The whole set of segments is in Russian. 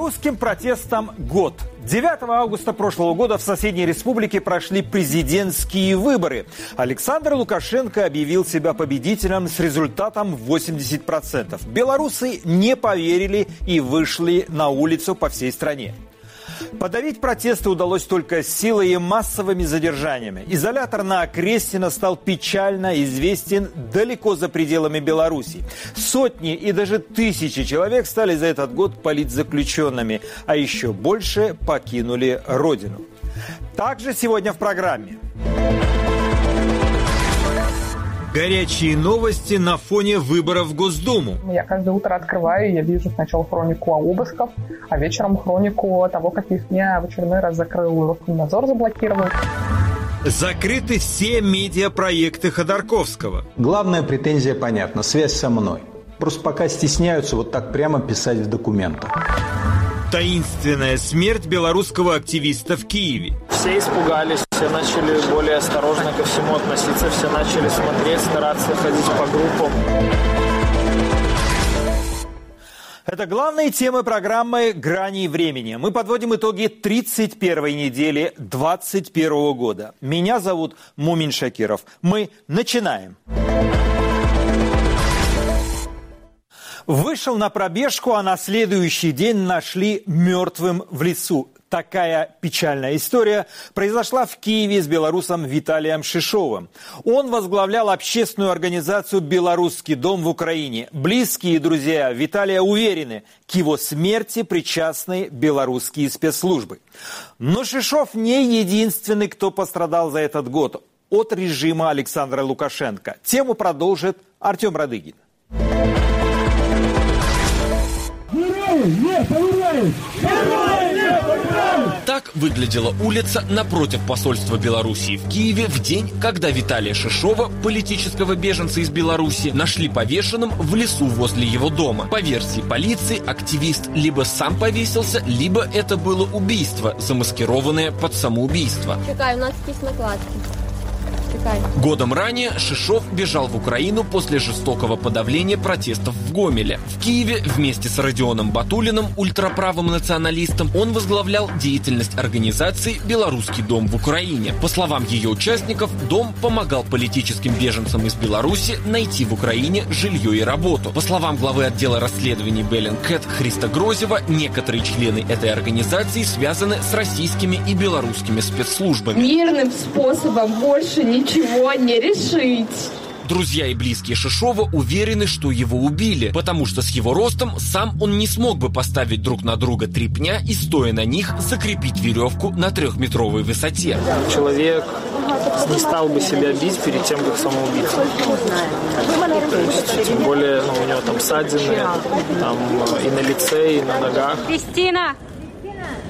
Белорусским протестам год. 9 августа прошлого года в соседней республике прошли президентские выборы. Александр Лукашенко объявил себя победителем с результатом 80%. Белорусы не поверили и вышли на улицу по всей стране. Подавить протесты удалось только силой и массовыми задержаниями. Изолятор на Крестина стал печально известен далеко за пределами Беларуси. Сотни и даже тысячи человек стали за этот год политзаключенными, а еще больше покинули родину. Также сегодня в программе. Горячие новости на фоне выборов в Госдуму. Я каждое утро открываю, я вижу сначала хронику обысков, а вечером хронику того, как их меня в очередной раз закрыл Роскомнадзор, заблокировал. Закрыты все медиапроекты Ходорковского. Главная претензия понятна – связь со мной. Просто пока стесняются вот так прямо писать в документах. Таинственная смерть белорусского активиста в Киеве. Все испугались, все начали более осторожно ко всему относиться, все начали смотреть, стараться ходить по группам. Это главные темы программы «Грани времени». Мы подводим итоги 31 недели 2021 года. Меня зовут Мумин Шакиров. Мы начинаем. Вышел на пробежку, а на следующий день нашли мертвым в лесу. Такая печальная история произошла в Киеве с белорусом Виталием Шишовым. Он возглавлял общественную организацию «Белорусский дом» в Украине. Близкие друзья Виталия уверены, к его смерти причастны белорусские спецслужбы. Но Шишов не единственный, кто пострадал за этот год от режима Александра Лукашенко. Тему продолжит Артем Радыгин. Так выглядела улица напротив посольства Белоруссии в Киеве в день, когда Виталия Шишова, политического беженца из Беларуси, нашли повешенным в лесу возле его дома. По версии полиции, активист либо сам повесился, либо это было убийство, замаскированное под самоубийство. Чекай, у нас есть накладки. Годом ранее Шишов бежал в Украину после жестокого подавления протестов в Гомеле. В Киеве вместе с Родионом Батулиным, ультраправым националистом, он возглавлял деятельность организации «Белорусский дом в Украине». По словам ее участников, дом помогал политическим беженцам из Беларуси найти в Украине жилье и работу. По словам главы отдела расследований Беллинкет Христа Грозева, некоторые члены этой организации связаны с российскими и белорусскими спецслужбами. Мирным способом больше ничего не решить. Друзья и близкие Шишова уверены, что его убили, потому что с его ростом сам он не смог бы поставить друг на друга три пня и, стоя на них, закрепить веревку на трехметровой высоте. Человек не стал бы себя бить перед тем, как самоубийца. То есть, тем более, ну, у него там ссадины, там э, и на лице, и на ногах. Кристина!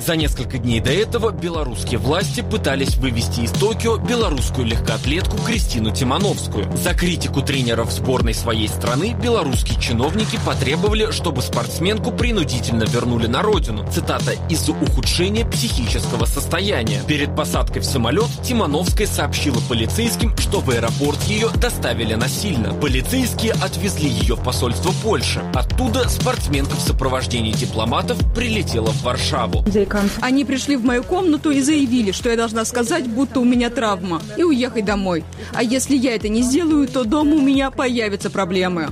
За несколько дней до этого белорусские власти пытались вывести из Токио белорусскую легкоатлетку Кристину Тимановскую. За критику тренеров сборной своей страны белорусские чиновники потребовали, чтобы спортсменку принудительно вернули на родину. Цитата «из-за ухудшения психического состояния». Перед посадкой в самолет Тимановская сообщила полицейским, что в аэропорт ее доставили насильно. Полицейские отвезли ее в посольство Польши. Оттуда спортсменка в сопровождении дипломатов прилетела в Варшаву. Они пришли в мою комнату и заявили, что я должна сказать, будто у меня травма, и уехать домой. А если я это не сделаю, то дома у меня появятся проблемы.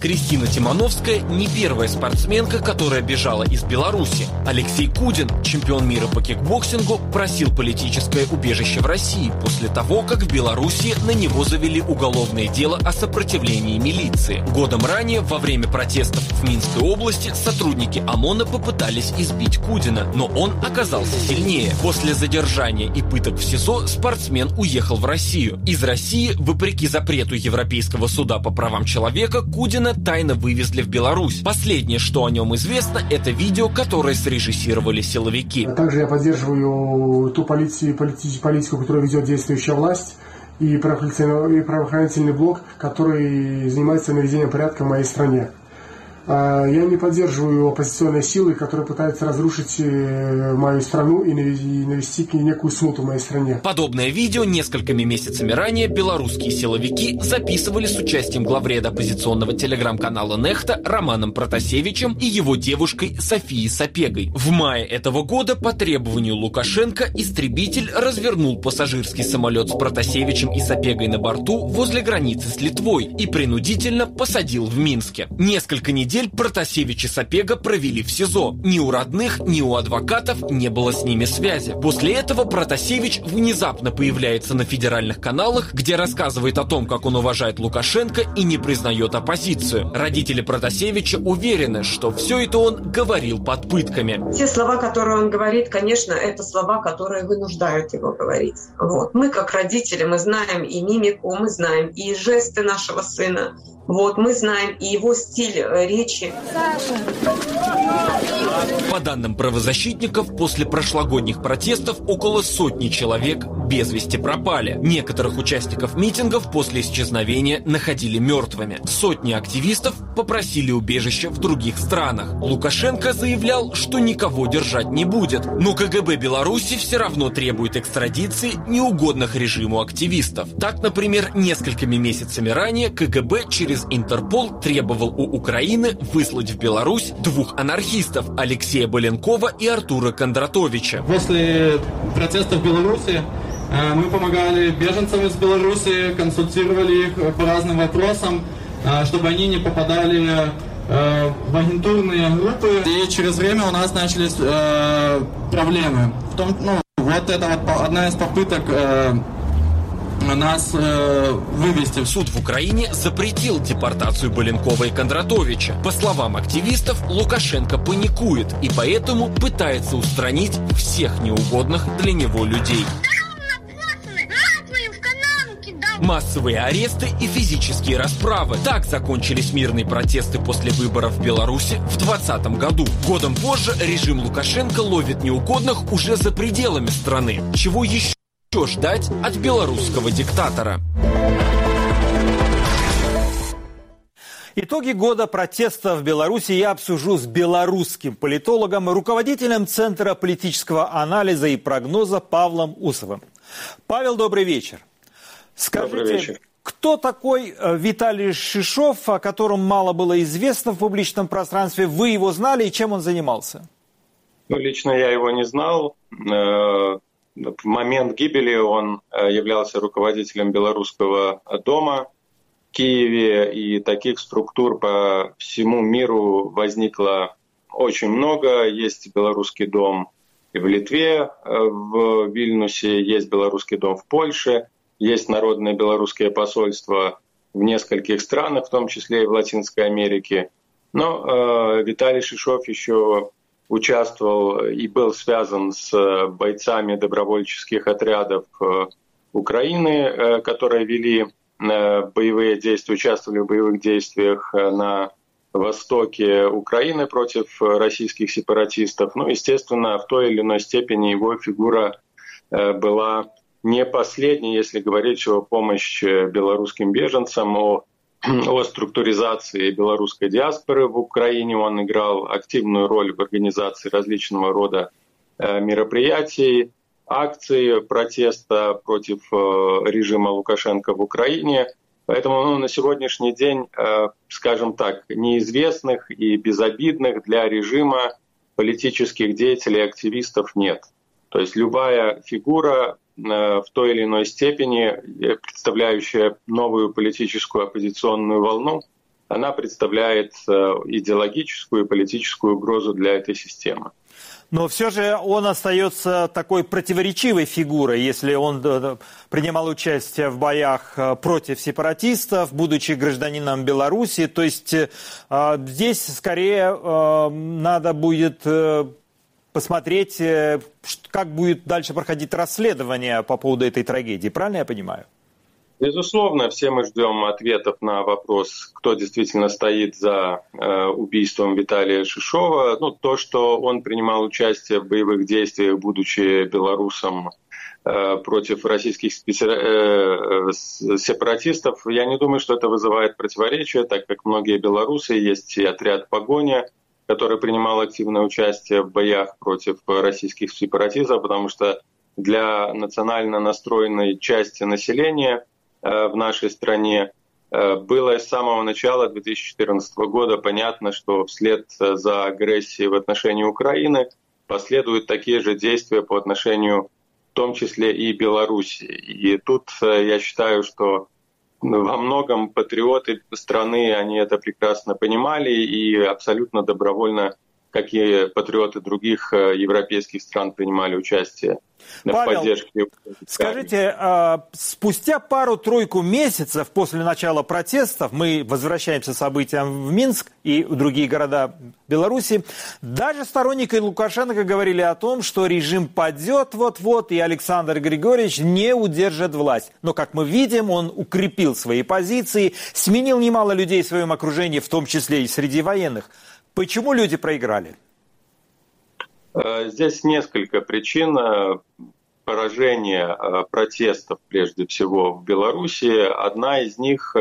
Кристина Тимановская не первая спортсменка, которая бежала из Беларуси. Алексей Кудин, чемпион мира по кикбоксингу, просил политическое убежище в России после того, как в Беларуси на него завели уголовное дело о сопротивлении милиции. Годом ранее, во время протестов в Минской области, сотрудники ОМОНа попытались избить Кудина, но он оказался сильнее. После задержания и пыток в СИЗО спортсмен уехал в Россию. Из России, вопреки запрету Европейского суда по правам человека, Кудина тайно вывезли в Беларусь. Последнее, что о нем известно, это видео, которое срежиссировали силовики. Также я поддерживаю ту полицию, полити- политику, которую ведет действующая власть, и правоохранительный, и правоохранительный блок, который занимается наведением порядка в моей стране. А, я не поддерживаю оппозиционные силы, которые пытаются разрушить э, мою страну и навести некую смуту в моей стране. Подобное видео несколькими месяцами ранее белорусские силовики записывали с участием главреда оппозиционного телеграм-канала «Нехта» Романом Протасевичем и его девушкой Софией Сапегой. В мае этого года по требованию Лукашенко истребитель развернул пассажирский самолет с Протасевичем и Сапегой на борту возле границы с Литвой и принудительно посадил в Минске. Несколько недель недель Протасевич и Сапега провели в СИЗО. Ни у родных, ни у адвокатов не было с ними связи. После этого Протасевич внезапно появляется на федеральных каналах, где рассказывает о том, как он уважает Лукашенко и не признает оппозицию. Родители Протасевича уверены, что все это он говорил под пытками. Те слова, которые он говорит, конечно, это слова, которые вынуждают его говорить. Вот. Мы, как родители, мы знаем и мимику, мы знаем и жесты нашего сына, вот, мы знаем и его стиль э, речи. По данным правозащитников, после прошлогодних протестов около сотни человек без вести пропали. Некоторых участников митингов после исчезновения находили мертвыми. Сотни активистов попросили убежище в других странах. Лукашенко заявлял, что никого держать не будет. Но КГБ Беларуси все равно требует экстрадиции неугодных режиму активистов. Так, например, несколькими месяцами ранее КГБ через Интерпол требовал у Украины выслать в Беларусь двух анархистов Алексея Боленкова и Артура Кондратовича. После протестов в Беларуси э, мы помогали беженцам из Беларуси, консультировали их по разным вопросам, э, чтобы они не попадали э, в агентурные группы. И через время у нас начались проблемы. В том, ну, вот это вот одна из попыток нас э, вывести. Суд в Украине запретил депортацию Баленкова и Кондратовича. По словам активистов, Лукашенко паникует и поэтому пытается устранить всех неугодных для него людей. Массовые аресты и физические расправы. Так закончились мирные протесты после выборов в Беларуси в 2020 году. Годом позже режим Лукашенко ловит неугодных уже за пределами страны. Чего еще что ждать от белорусского диктатора? Итоги года протеста в Беларуси я обсужу с белорусским политологом, руководителем Центра политического анализа и прогноза Павлом Усовым. Павел, добрый вечер. Скажите, добрый вечер. кто такой э, Виталий Шишов, о котором мало было известно в публичном пространстве? Вы его знали и чем он занимался? Ну, лично я его не знал. В момент гибели он э, являлся руководителем Белорусского дома в Киеве, и таких структур по всему миру возникло очень много. Есть Белорусский дом и в Литве, э, в Вильнюсе, есть Белорусский дом в Польше, есть Народное белорусское посольство в нескольких странах, в том числе и в Латинской Америке. Но э, Виталий Шишов еще участвовал и был связан с э, бойцами добровольческих отрядов э, Украины, э, которые вели боевые действия, участвовали в боевых действиях на востоке Украины против российских сепаратистов. Ну, естественно, в той или иной степени его фигура была не последней, если говорить о помощи белорусским беженцам, о о структуризации белорусской диаспоры в Украине. Он играл активную роль в организации различного рода э, мероприятий, акций протеста против э, режима Лукашенко в Украине. Поэтому ну, на сегодняшний день, э, скажем так, неизвестных и безобидных для режима политических деятелей и активистов нет. То есть любая фигура в той или иной степени, э, представляющая новую политическую оппозиционную волну, она представляет э, идеологическую и политическую угрозу для этой системы. Но все же он остается такой противоречивой фигурой, если он принимал участие в боях против сепаратистов, будучи гражданином Беларуси. То есть здесь скорее надо будет посмотреть, э, как будет дальше проходить расследование по поводу этой трагедии. Правильно я понимаю? Безусловно, все мы ждем ответов на вопрос, кто действительно стоит за э, убийством Виталия Шишова. Ну, то, что он принимал участие в боевых действиях, будучи белорусом, против российских сепаратистов. Я не думаю, что это вызывает противоречия, так как многие белорусы, есть и отряд «Погоня», который принимал активное участие в боях против российских сепаратистов, потому что для национально настроенной части населения в нашей стране было с самого начала 2014 года понятно, что вслед за агрессией в отношении Украины последуют такие же действия по отношению в том числе и Беларуси. И тут я считаю, что во многом патриоты страны, они это прекрасно понимали и абсолютно добровольно, как и патриоты других европейских стран, принимали участие Павел, поддержке. Скажите, а, спустя пару-тройку месяцев после начала протестов, мы возвращаемся событиям в Минск и в другие города Беларуси, даже сторонники Лукашенко говорили о том, что режим падет вот-вот, и Александр Григорьевич не удержит власть. Но, как мы видим, он укрепил свои позиции, сменил немало людей в своем окружении, в том числе и среди военных. Почему люди проиграли? Э, здесь несколько причин э, поражения э, протестов, прежде всего, в Беларуси. Одна из них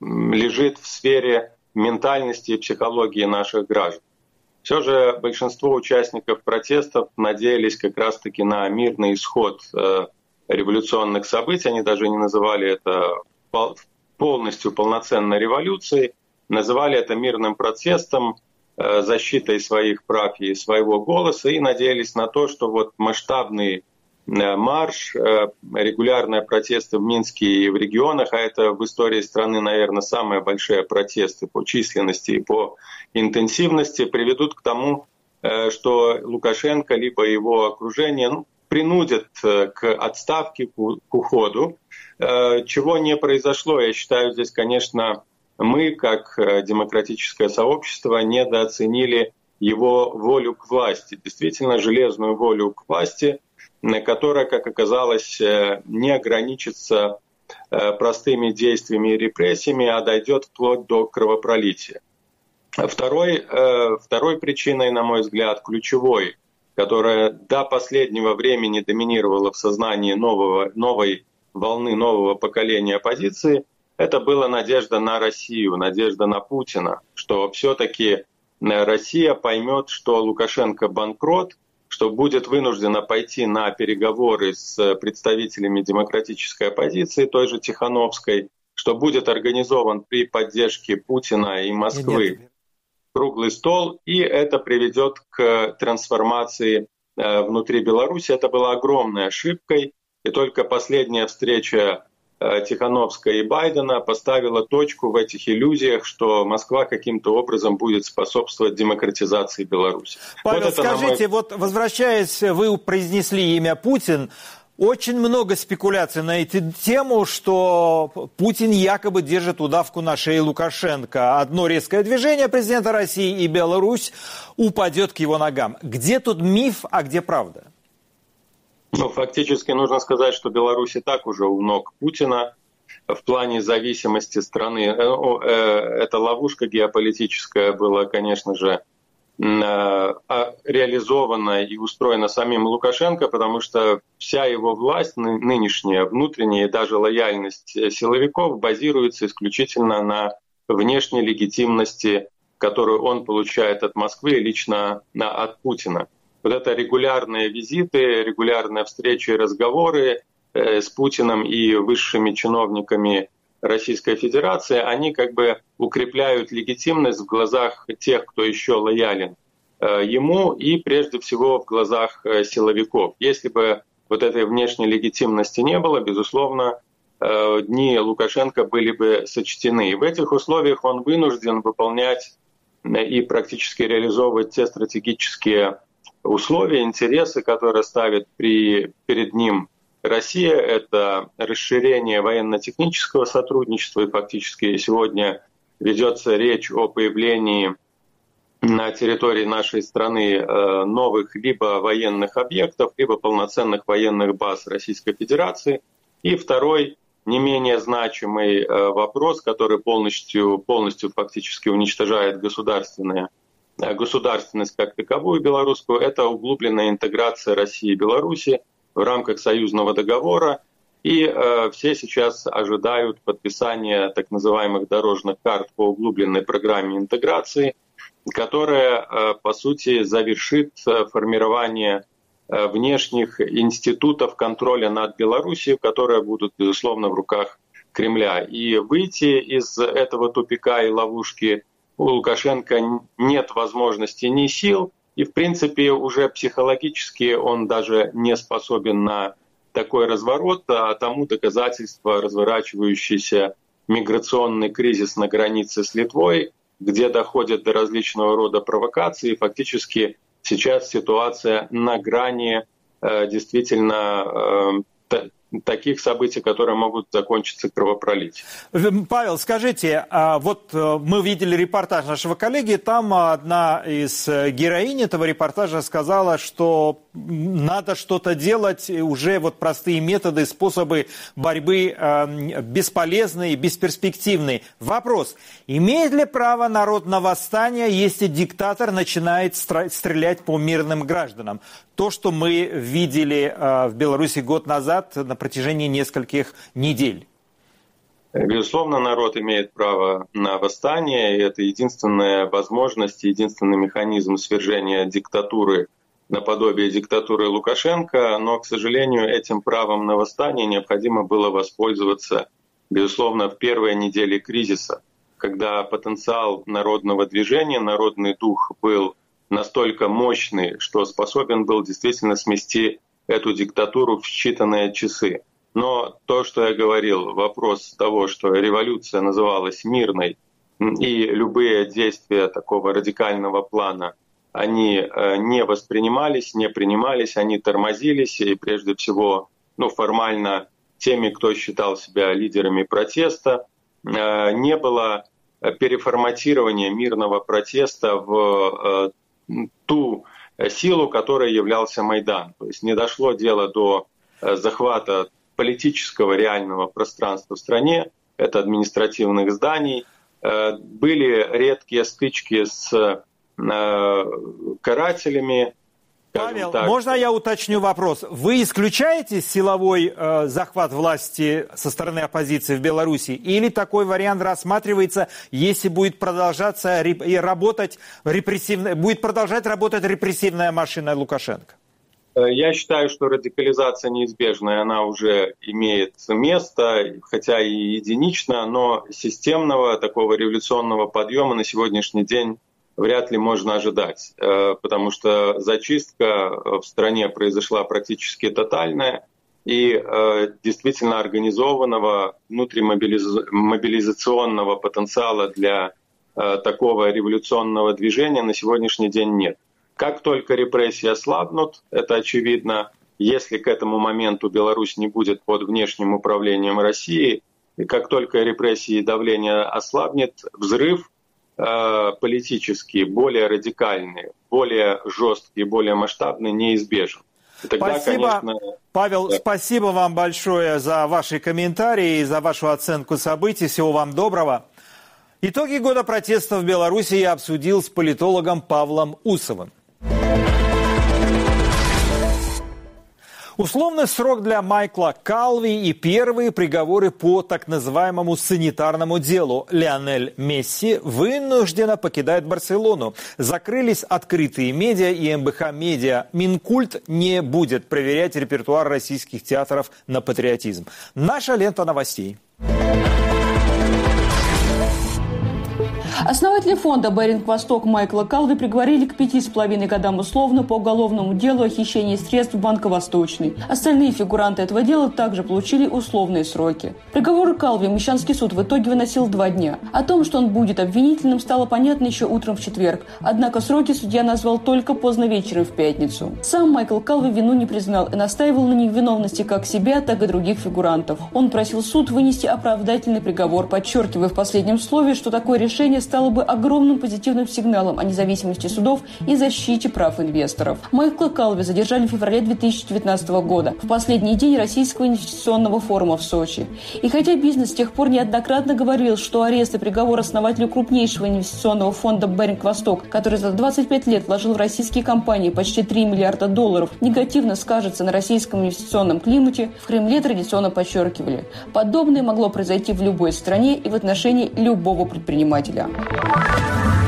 лежит в сфере ментальности и психологии наших граждан. Все же большинство участников протестов надеялись как раз-таки на мирный исход революционных событий. Они даже не называли это полностью полноценной революцией, называли это мирным протестом, Э, защитой своих прав и своего голоса и надеялись на то, что вот масштабный э, марш, э, регулярные протесты в Минске и в регионах, а это в истории страны, наверное, самые большие протесты по численности и по интенсивности, приведут к тому, что Лукашенко либо его окружение ну, принудят к отставке, к уходу, чего не произошло. Я считаю, здесь, конечно, мы, как э, демократическое сообщество, недооценили его волю к власти, действительно железную волю к власти, которая, как оказалось, э, не ограничится э, простыми действиями и репрессиями, а дойдет вплоть до кровопролития. Второй, второй причиной, на мой взгляд, ключевой, которая до последнего времени доминировала в сознании нового, новой волны, нового поколения оппозиции – это была надежда на Россию, надежда на Путина, что все-таки э, Россия поймет, что Лукашенко банкрот, что будет вынуждена пойти на переговоры с представителями демократической оппозиции, той же Тихановской, что будет организован при поддержке Путина и Москвы Нет. круглый стол, и это приведет к трансформации э, внутри Беларуси. Это была огромной ошибкой, и только последняя встреча Тихановская и Байдена поставила точку в этих иллюзиях, что Москва каким-то образом будет способствовать демократизации Беларуси. Павел, вот скажите, мой... вот возвращаясь, вы произнесли имя Путин, очень много спекуляций на эту тему, что Путин якобы держит удавку на шее Лукашенко. Одно резкое движение президента России и Беларусь упадет к его ногам. Где тут миф, а где правда? Ну, фактически нужно сказать, что Беларусь и так уже у ног Путина в плане зависимости страны. Э, э, эта ловушка геополитическая была, конечно же, э, а, реализована и устроена самим Лукашенко, потому что вся его власть нынешняя, внутренняя и даже лояльность силовиков базируется исключительно на внешней легитимности, которую он получает от Москвы лично от Путина вот это регулярные визиты, регулярные встречи и разговоры э, с Путиным и высшими чиновниками Российской Федерации, они как бы укрепляют легитимность в глазах тех, кто еще лоялен э, ему и прежде всего в глазах э, силовиков. Если бы вот этой внешней легитимности не было, безусловно, дни Лукашенко были бы сочтены. И в этих условиях он вынужден выполнять и практически реализовывать те стратегические условия, интересы, которые ставит при, перед ним Россия, это расширение военно-технического сотрудничества, и фактически сегодня ведется речь о появлении на территории нашей страны э, новых либо военных объектов, либо полноценных военных баз Российской Федерации. И второй, не менее значимый э, вопрос, который полностью, полностью фактически уничтожает государственные государственность как таковую белорусскую, это углубленная интеграция России и Беларуси в рамках союзного договора. И э, все сейчас ожидают подписания так называемых дорожных карт по углубленной программе интеграции, которая, э, по сути, завершит э, формирование э, внешних институтов контроля над Белоруссией, которые будут, безусловно, в руках Кремля. И выйти из этого тупика и ловушки у Лукашенко нет возможности ни сил, и, в принципе, уже психологически он даже не способен на такой разворот, а тому доказательство разворачивающийся миграционный кризис на границе с Литвой, где доходят до различного рода провокаций. Фактически сейчас ситуация на грани э, действительно э, таких событий, которые могут закончиться кровопролитием. Павел, скажите, а вот э, мы видели репортаж нашего коллеги, там одна из э, героинь этого репортажа сказала, что надо что-то делать, уже вот простые методы, способы борьбы э, бесполезные, бесперспективные. Вопрос, имеет ли право народ на восстание, если диктатор начинает стрелять по мирным гражданам? То, что мы видели в Беларуси год назад, например, протяжении нескольких недель. Безусловно, народ имеет право на восстание, и это единственная возможность, единственный механизм свержения диктатуры наподобие диктатуры Лукашенко, но, к сожалению, этим правом на восстание необходимо было воспользоваться, безусловно, в первые недели кризиса, когда потенциал народного движения, народный дух был настолько мощный, что способен был действительно смести эту диктатуру в считанные часы. Но то, что я говорил, вопрос того, что революция называлась мирной, и любые действия такого радикального плана, они э, не воспринимались, не принимались, они тормозились, и прежде всего, ну, формально теми, кто считал себя лидерами протеста, э, не было переформатирования мирного протеста в э, ту Э, силу, которой являлся Майдан. То есть не дошло дело до э, захвата политического реального пространства в стране, это административных зданий. Э, были редкие стычки с карателями, Павел, так. можно я уточню вопрос? Вы исключаете силовой э, захват власти со стороны оппозиции в Беларуси? Или такой вариант рассматривается, если будет продолжаться и работать репрессивная, будет продолжать работать репрессивная машина Лукашенко? Э, я считаю, что радикализация неизбежная, она уже имеет место, хотя и единично, но системного такого революционного подъема на сегодняшний день вряд ли можно ожидать, э, потому что зачистка в стране произошла практически тотальная, и э, действительно организованного внутримобилизационного потенциала для э, такого революционного движения на сегодняшний день нет. Как только репрессии ослабнут, это очевидно, если к этому моменту Беларусь не будет под внешним управлением России, и как только репрессии и давление ослабнет, взрыв политические, более радикальные, более жесткие, более масштабные неизбежен. И тогда, спасибо, конечно, Павел, да. спасибо вам большое за ваши комментарии и за вашу оценку событий. Всего вам доброго. Итоги года протестов в Беларуси я обсудил с политологом Павлом Усовым. Условный срок для Майкла Калви и первые приговоры по так называемому санитарному делу. Лионель Месси вынужденно покидает Барселону. Закрылись открытые медиа и МБХ медиа. Минкульт не будет проверять репертуар российских театров на патриотизм. Наша лента новостей. Основатели фонда «Беринг Восток» Майкла Калви приговорили к пяти с половиной годам условно по уголовному делу о хищении средств Банка Восточный. Остальные фигуранты этого дела также получили условные сроки. Приговор Калви Мещанский суд в итоге выносил два дня. О том, что он будет обвинительным, стало понятно еще утром в четверг. Однако сроки судья назвал только поздно вечером в пятницу. Сам Майкл Калви вину не признал и настаивал на невиновности как себя, так и других фигурантов. Он просил суд вынести оправдательный приговор, подчеркивая в последнем слове, что такое решение стало бы огромным позитивным сигналом о независимости судов и защите прав инвесторов. Майкла Калви задержали в феврале 2019 года, в последний день Российского инвестиционного форума в Сочи. И хотя бизнес с тех пор неоднократно говорил, что арест и приговор основателю крупнейшего инвестиционного фонда «Беринг Восток», который за 25 лет вложил в российские компании почти 3 миллиарда долларов, негативно скажется на российском инвестиционном климате, в Кремле традиционно подчеркивали. Подобное могло произойти в любой стране и в отношении любого предпринимателя. Música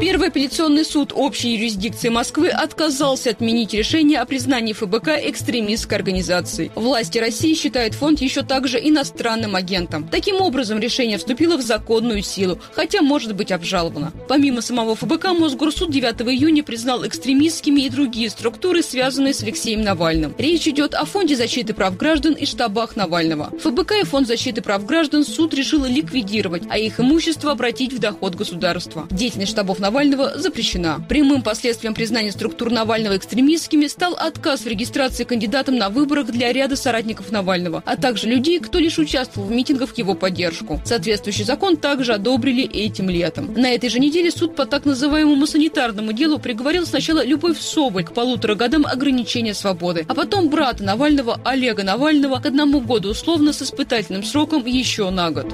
Первый апелляционный суд общей юрисдикции Москвы отказался отменить решение о признании ФБК экстремистской организацией. Власти России считают фонд еще также иностранным агентом. Таким образом, решение вступило в законную силу, хотя может быть обжаловано. Помимо самого ФБК, Мосгорсуд 9 июня признал экстремистскими и другие структуры, связанные с Алексеем Навальным. Речь идет о Фонде защиты прав граждан и штабах Навального. ФБК и Фонд защиты прав граждан суд решил ликвидировать, а их имущество обратить в доход государства. Деятельность штабов Навального Навального запрещена. Прямым последствием признания структур Навального экстремистскими стал отказ в регистрации кандидатом на выборах для ряда соратников Навального, а также людей, кто лишь участвовал в митингах в его поддержку. Соответствующий закон также одобрили этим летом. На этой же неделе суд по так называемому санитарному делу приговорил сначала Любовь Соболь к полутора годам ограничения свободы, а потом брата Навального Олега Навального к одному году условно с испытательным сроком еще на год.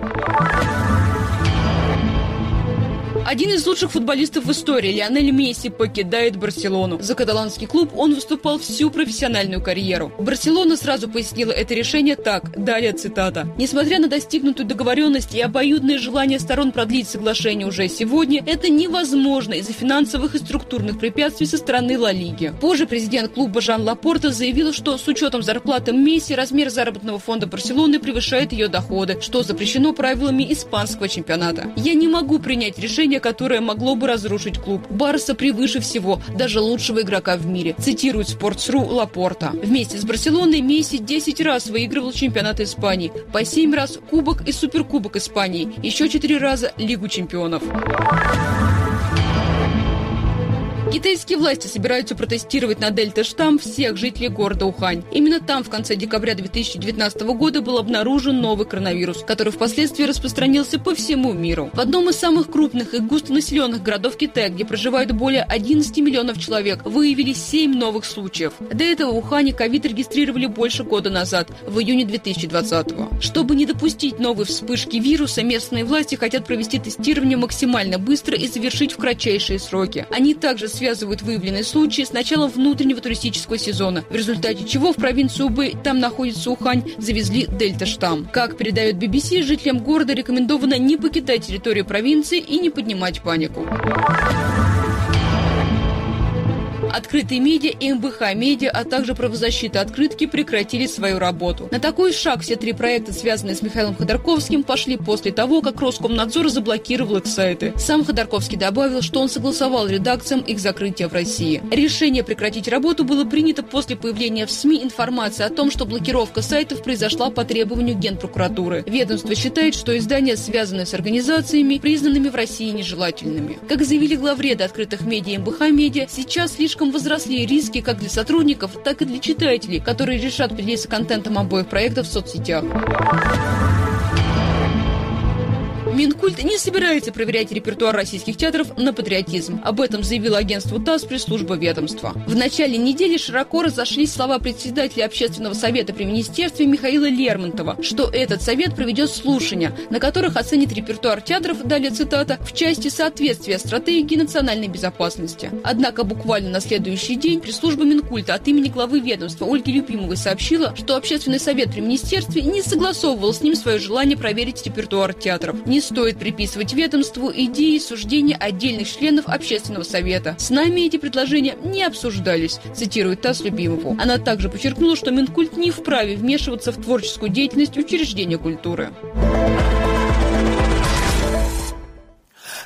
Один из лучших футболистов в истории, Лионель Месси, покидает Барселону. За каталанский клуб он выступал всю профессиональную карьеру. Барселона сразу пояснила это решение так, далее цитата. Несмотря на достигнутую договоренность и обоюдное желание сторон продлить соглашение уже сегодня, это невозможно из-за финансовых и структурных препятствий со стороны Ла Лиги. Позже президент клуба Жан Лапорта заявил, что с учетом зарплаты Месси размер заработного фонда Барселоны превышает ее доходы, что запрещено правилами испанского чемпионата. Я не могу принять решение решение, которое могло бы разрушить клуб. Барса превыше всего, даже лучшего игрока в мире, цитирует Sports.ru Лапорта. Вместе с Барселоной Месси 10 раз выигрывал чемпионат Испании, по 7 раз Кубок и Суперкубок Испании, еще 4 раза Лигу чемпионов. Китайские власти собираются протестировать на дельта-штамм всех жителей города Ухань. Именно там в конце декабря 2019 года был обнаружен новый коронавирус, который впоследствии распространился по всему миру. В одном из самых крупных и густонаселенных городов Китая, где проживают более 11 миллионов человек, выявили 7 новых случаев. До этого в Ухане ковид регистрировали больше года назад, в июне 2020 -го. Чтобы не допустить новой вспышки вируса, местные власти хотят провести тестирование максимально быстро и завершить в кратчайшие сроки. Они также связывают выявленные случаи с началом внутреннего туристического сезона, в результате чего в провинцию Убы, там находится Ухань, завезли дельта-штамм. Как передает BBC, жителям города рекомендовано не покидать территорию провинции и не поднимать панику. Открытые медиа и МБХ медиа, а также правозащита открытки прекратили свою работу. На такой шаг все три проекта, связанные с Михаилом Ходорковским, пошли после того, как Роскомнадзор заблокировал их сайты. Сам Ходорковский добавил, что он согласовал редакциям их закрытия в России. Решение прекратить работу было принято после появления в СМИ информации о том, что блокировка сайтов произошла по требованию Генпрокуратуры. Ведомство считает, что издания, связанные с организациями, признанными в России нежелательными. Как заявили главреды открытых медиа МБХ медиа, сейчас слишком слишком возросли риски как для сотрудников, так и для читателей, которые решат поделиться контентом обоих проектов в соцсетях. Минкульт не собирается проверять репертуар российских театров на патриотизм. Об этом заявила агентству ТАСС пресс-служба ведомства. В начале недели широко разошлись слова председателя общественного совета при министерстве Михаила Лермонтова, что этот совет проведет слушания, на которых оценит репертуар театров, далее цитата, в части соответствия стратегии национальной безопасности. Однако буквально на следующий день пресс-служба Минкульта от имени главы ведомства Ольги Любимовой сообщила, что общественный совет при министерстве не согласовывал с ним свое желание проверить репертуар театров. Не стоит приписывать ведомству идеи суждения отдельных членов общественного совета. С нами эти предложения не обсуждались, цитирует ТАСС Любимову. Она также подчеркнула, что Минкульт не вправе вмешиваться в творческую деятельность учреждения культуры.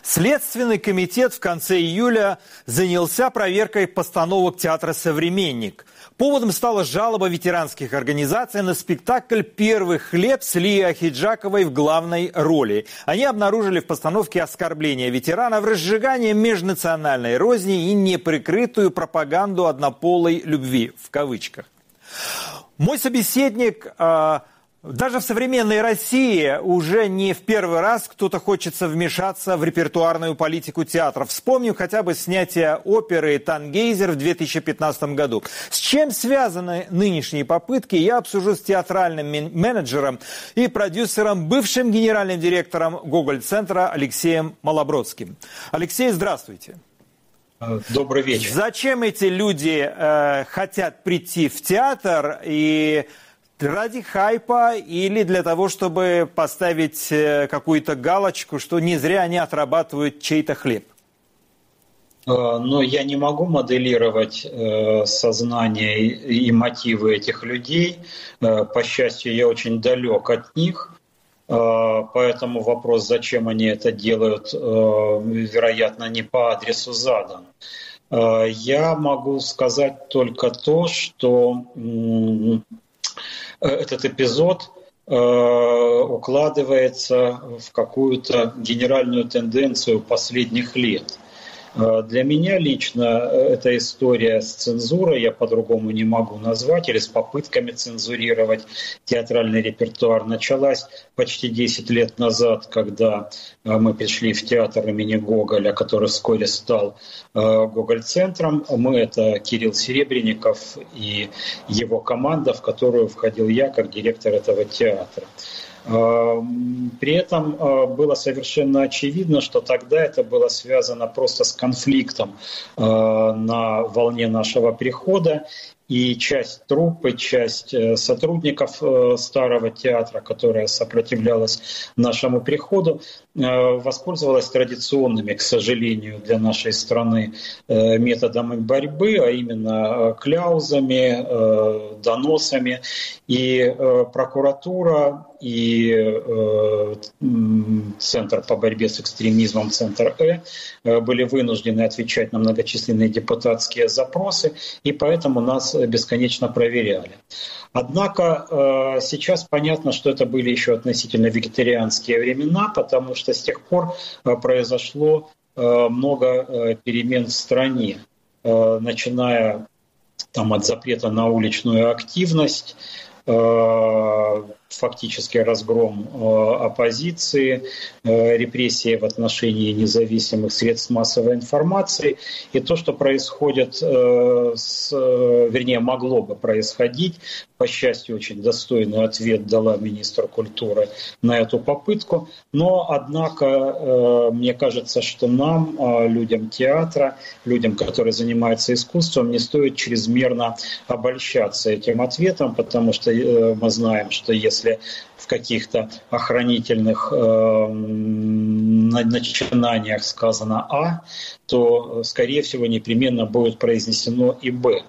Следственный комитет в конце июля занялся проверкой постановок театра «Современник». Поводом стала жалоба ветеранских организаций на спектакль «Первый хлеб» с Лией Ахиджаковой в главной роли. Они обнаружили в постановке оскорбления ветеранов, разжигание межнациональной розни и неприкрытую пропаганду однополой любви, в кавычках. Мой собеседник э, Даже в современной России уже не в первый раз кто-то хочется вмешаться в репертуарную политику театра. Вспомним хотя бы снятие оперы «Тангейзер» в 2015 году. С чем связаны нынешние попытки, я обсужу с театральным менеджером и продюсером, бывшим генеральным директором Гоголь-центра Алексеем Малобродским. Алексей, здравствуйте. Добрый вечер. Зачем эти люди э, хотят прийти в театр и ради хайпа или для того, чтобы поставить э, какую-то галочку, что не зря они отрабатывают чей-то хлеб? Э, но я не могу моделировать э, сознание и мотивы этих людей. По счастью, я очень далек от них. Поэтому вопрос, зачем они это делают, вероятно, не по адресу задан. Я могу сказать только то, что этот эпизод э, укладывается в какую-то генеральную тенденцию последних лет. Э, для меня лично эта история с цензурой, я по-другому не могу назвать, или с попытками цензурировать театральный репертуар, началась почти 10 лет назад, когда мы пришли в театр имени Гоголя, который вскоре стал Гоголь-центром. Мы — это Кирилл Серебренников и его команда, в которую входил я как директор этого театра. При этом а, было совершенно очевидно, что тогда это было связано просто с конфликтом а, на волне нашего прихода, и часть труппы, часть э, сотрудников э, старого театра, которая сопротивлялась нашему приходу, э, воспользовалась традиционными, к сожалению, для нашей страны методами борьбы, а именно кляузами, доносами. И прокуратура, и Центр по борьбе с экстремизмом, Центр Э, были вынуждены отвечать на многочисленные депутатские запросы, и поэтому нас бесконечно проверяли. Однако э, сейчас понятно, что это были еще относительно вегетарианские времена, потому что с тех пор э, произошло много перемен в стране, начиная там, от запрета на уличную активность, фактически разгром э, оппозиции, э, репрессии в отношении независимых средств массовой информации и то, что происходит, э, с, вернее, могло бы происходить. По счастью, очень достойный ответ дала министр культуры на эту попытку. Но, однако, мне кажется, что нам, людям театра, людям, которые занимаются искусством, не стоит чрезмерно обольщаться этим ответом, потому что мы знаем, что если если в каких-то охранительных э, начинаниях сказано А, то, скорее всего, непременно будет произнесено и Б.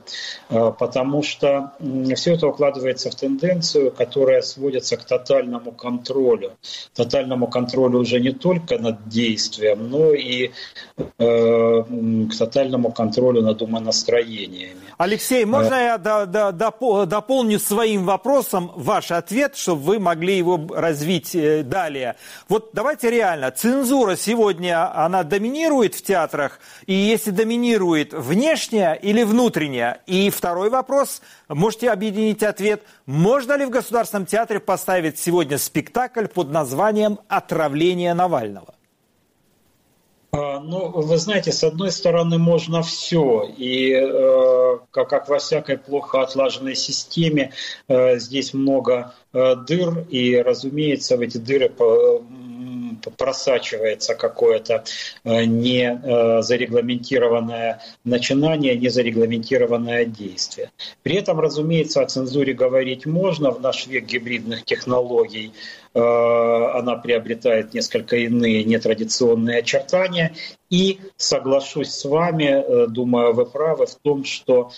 Э, потому что все это укладывается в тенденцию, которая сводится к тотальному контролю. Тотальному контролю уже не только над действием, но и э, к тотальному контролю над умонастроениями. Алексей, можно я дополню своим вопросом ваш ответ, чтобы вы могли его развить э, далее? Вот давайте реально, цензура сегодня, она доминирует в театрах, и если доминирует внешняя или внутренняя? И второй вопрос, можете объединить ответ, можно ли в Государственном театре поставить сегодня спектакль под названием «Отравление Навального»? А, ну, вы знаете, с одной стороны, можно все. И э, как, во всякой плохо отлаженной системе, э, здесь много э, дыр, и, разумеется, в эти дыры просачивается какое-то э, не э, начинание, не зарегламентированное действие. При этом, разумеется, о цензуре говорить можно. В наш век гибридных технологий она приобретает несколько иные нетрадиционные очертания. И соглашусь с вами, думаю, вы правы в том, что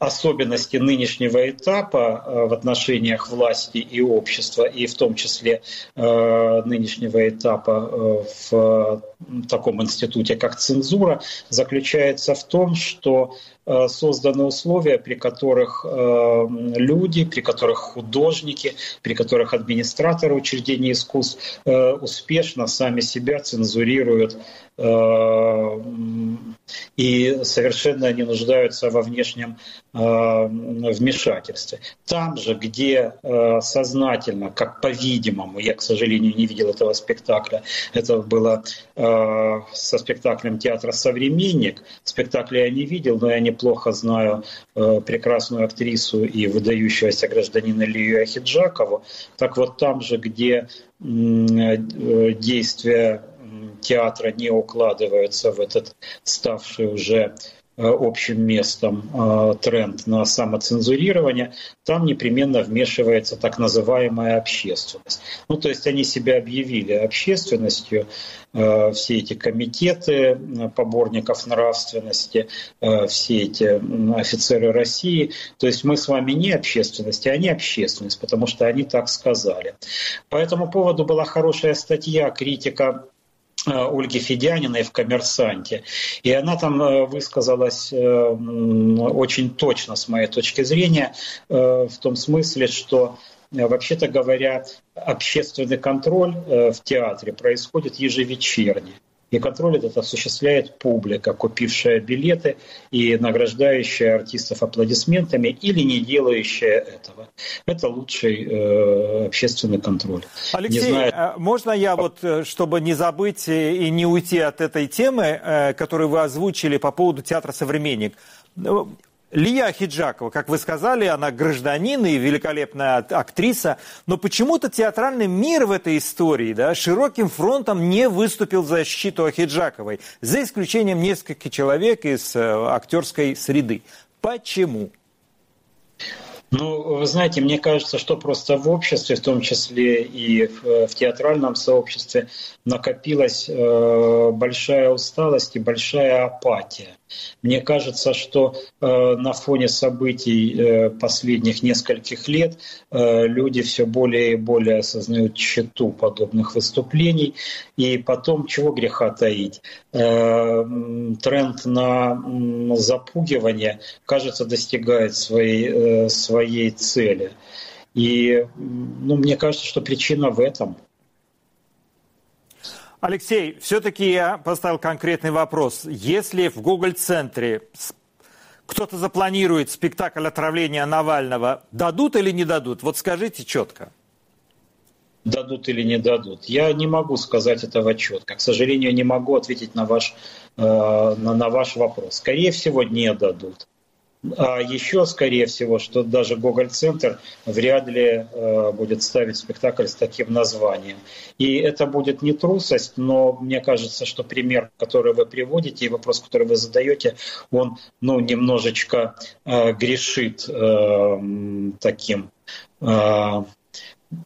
особенности нынешнего этапа э, в отношениях власти и общества, и в том числе э, нынешнего этапа э, в таком институте, как цензура, заключается в том, что Э, созданы условия, при которых э, люди, при которых художники, при которых администраторы учреждений искусств э, успешно сами себя цензурируют и совершенно не нуждаются во внешнем вмешательстве. Там же, где сознательно, как по-видимому, я, к сожалению, не видел этого спектакля, это было со спектаклем театра «Современник», спектакля я не видел, но я неплохо знаю прекрасную актрису и выдающегося гражданина Лию Ахиджакову. Так вот там же, где действия театра не укладываются в этот ставший уже э, общим местом э, тренд на самоцензурирование, там непременно вмешивается так называемая общественность. Ну, то есть они себя объявили общественностью, э, все эти комитеты поборников нравственности, все эти офицеры России. То есть мы с вами не общественность, а они общественность, потому что они так сказали. По этому поводу была хорошая статья критика Э, Ольги Федяниной в «Коммерсанте». И она там э, высказалась э, очень точно, с моей точки зрения, в том смысле, что вообще-то говоря, общественный контроль в театре происходит ежевечерне. И контроль этот осуществляет публика, купившая билеты и награждающая артистов аплодисментами или не делающая этого. Это лучший э, общественный контроль. Алексей, не знаю... Э, можно я вот, э, чтобы не забыть и не уйти от этой темы, э, которую вы озвучили по поводу театра «Современник», Лия Хиджакова, как вы сказали, она гражданин и великолепная актриса, но почему-то театральный мир в этой истории да, широким фронтом не выступил в защиту Ахиджаковой, за исключением нескольких человек из э, актерской среды. Почему? Ну, вы знаете, мне кажется, что просто в обществе, в том числе и в, в театральном сообществе, накопилась э, большая усталость и большая апатия. Мне кажется, что э, на фоне событий э, последних нескольких лет э, люди все более и более осознают счету подобных выступлений. И потом, чего греха таить, э, тренд на запугивание, кажется, достигает своей, э, своей цели. И ну, мне кажется, что причина в этом – Алексей, все-таки я поставил конкретный вопрос. Если в Google-центре кто-то запланирует спектакль отравления Навального, дадут или не дадут? Вот скажите четко. Дадут или не дадут. Я не могу сказать этого четко. К сожалению, не могу ответить на ваш, э, на, на ваш вопрос. Скорее всего, не дадут. А еще, скорее всего, что даже Гоголь-центр вряд ли э, будет ставить спектакль с таким названием. И это будет не трусость, но мне кажется, что пример, который вы приводите, и вопрос, который вы задаете, он ну, немножечко э, грешит э, таким э, э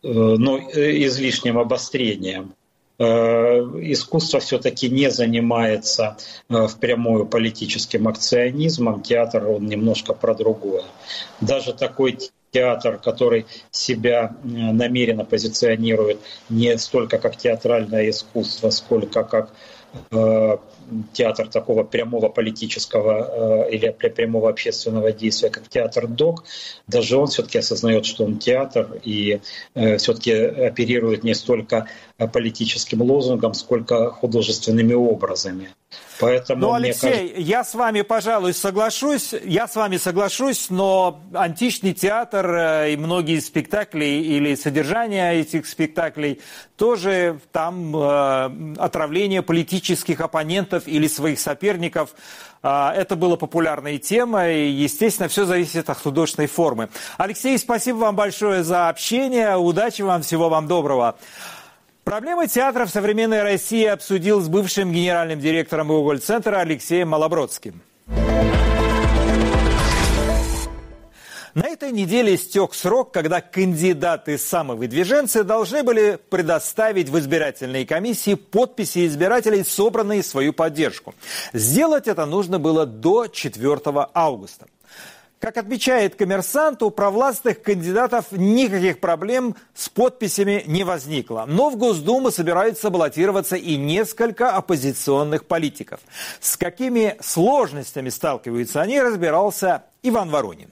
ну, э, излишним обострением. Э, искусство все-таки не занимается э, впрямую политическим акционизмом, театр он немножко про другое. Даже такой театр, который себя э, намеренно позиционирует не столько как театральное искусство, сколько как театр такого прямого политического или прямого общественного действия, как театр ДОК, даже он все-таки осознает, что он театр и все-таки оперирует не столько политическим лозунгом, сколько художественными образами. Поэтому, ну, Алексей, кажется... я с вами, пожалуй, соглашусь. Я с вами соглашусь, но античный театр э, и многие спектакли или содержание этих спектаклей тоже там э, отравление политических оппонентов или своих соперников. Э, это была популярная тема, и, естественно, все зависит от художественной формы. Алексей, спасибо вам большое за общение. Удачи вам, всего вам доброго. Проблемы театра в современной России обсудил с бывшим генеральным директором Гоголь-центра Алексеем Малобродским. На этой неделе истек срок, когда кандидаты-самовыдвиженцы должны были предоставить в избирательной комиссии подписи избирателей, собранные в свою поддержку. Сделать это нужно было до 4 августа. Как отмечает коммерсант, у провластных кандидатов никаких проблем с подписями не возникло. Но в Госдуму собираются баллотироваться и несколько оппозиционных политиков. С какими сложностями сталкиваются они, разбирался Иван Воронин.